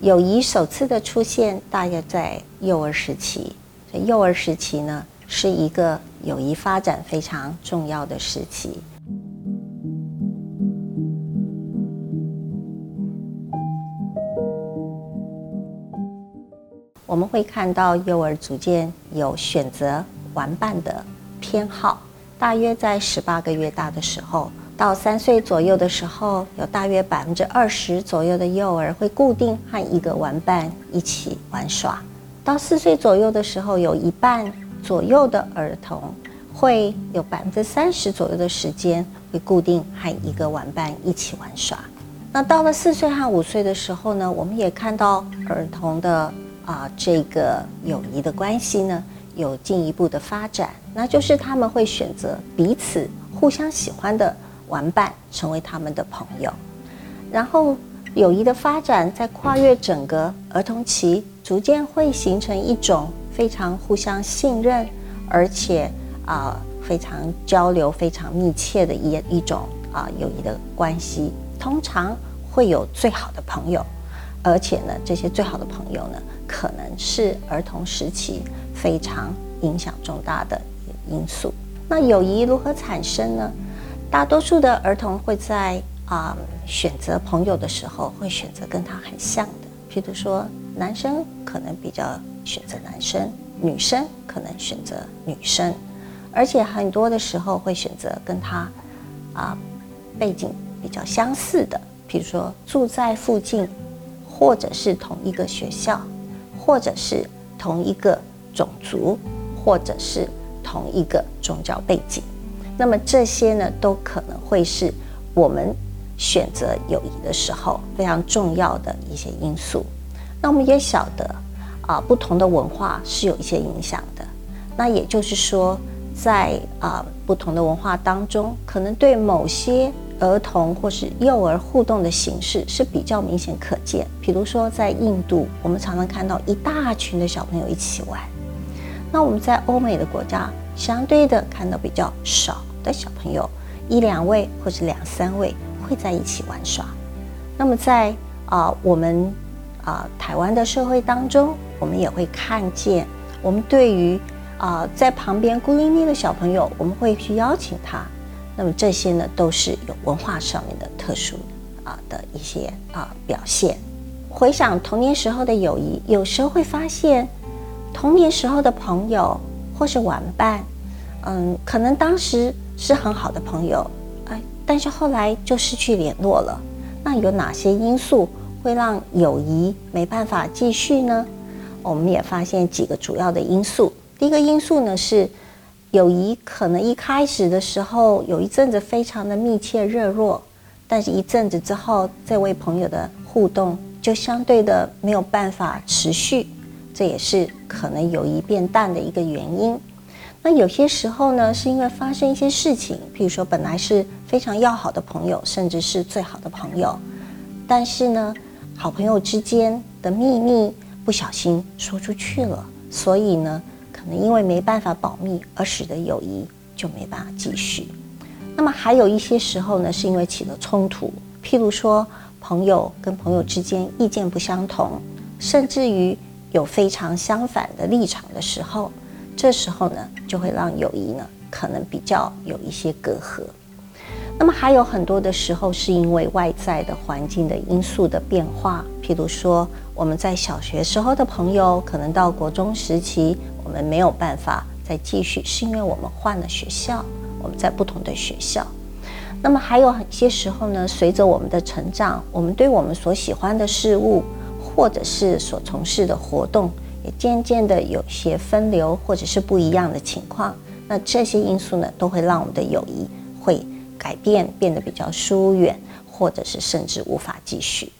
友谊首次的出现大约在幼儿时期，所以幼儿时期呢是一个友谊发展非常重要的时期。我们会看到幼儿逐渐有选择玩伴的偏好，大约在十八个月大的时候，到三岁左右的时候，有大约百分之二十左右的幼儿会固定和一个玩伴一起玩耍。到四岁左右的时候，有一半左右的儿童会有百分之三十左右的时间会固定和一个玩伴一起玩耍。那到了四岁和五岁的时候呢，我们也看到儿童的。啊，这个友谊的关系呢，有进一步的发展，那就是他们会选择彼此互相喜欢的玩伴，成为他们的朋友。然后，友谊的发展在跨越整个儿童期，逐渐会形成一种非常互相信任，而且啊非常交流非常密切的一一种啊友谊的关系。通常会有最好的朋友，而且呢，这些最好的朋友呢。可能是儿童时期非常影响重大的因素。那友谊如何产生呢？大多数的儿童会在啊选择朋友的时候，会选择跟他很像的。譬如说，男生可能比较选择男生，女生可能选择女生，而且很多的时候会选择跟他啊背景比较相似的，譬如说住在附近，或者是同一个学校。或者是同一个种族，或者是同一个宗教背景，那么这些呢，都可能会是我们选择友谊的时候非常重要的一些因素。那我们也晓得啊，不同的文化是有一些影响的。那也就是说，在啊不同的文化当中，可能对某些。儿童或是幼儿互动的形式是比较明显可见。比如说，在印度，我们常常看到一大群的小朋友一起玩；那我们在欧美的国家，相对的看到比较少的小朋友，一两位或者两三位会在一起玩耍。那么在啊我们啊台湾的社会当中，我们也会看见，我们对于啊在旁边孤零零的小朋友，我们会去邀请他。那么这些呢，都是有文化上面的特殊啊的一些啊表现。回想童年时候的友谊，有时候会发现，童年时候的朋友或是玩伴，嗯，可能当时是很好的朋友，哎，但是后来就失去联络了。那有哪些因素会让友谊没办法继续呢？我们也发现几个主要的因素。第一个因素呢是。友谊可能一开始的时候有一阵子非常的密切热络，但是一阵子之后，这位朋友的互动就相对的没有办法持续，这也是可能友谊变淡的一个原因。那有些时候呢，是因为发生一些事情，譬如说本来是非常要好的朋友，甚至是最好的朋友，但是呢，好朋友之间的秘密不小心说出去了，所以呢。因为没办法保密，而使得友谊就没办法继续。那么还有一些时候呢，是因为起了冲突，譬如说朋友跟朋友之间意见不相同，甚至于有非常相反的立场的时候，这时候呢，就会让友谊呢可能比较有一些隔阂。那么还有很多的时候，是因为外在的环境的因素的变化，譬如说我们在小学时候的朋友，可能到国中时期。我们没有办法再继续，是因为我们换了学校，我们在不同的学校。那么还有一些时候呢，随着我们的成长，我们对我们所喜欢的事物，或者是所从事的活动，也渐渐的有些分流，或者是不一样的情况。那这些因素呢，都会让我们的友谊会改变，变得比较疏远，或者是甚至无法继续。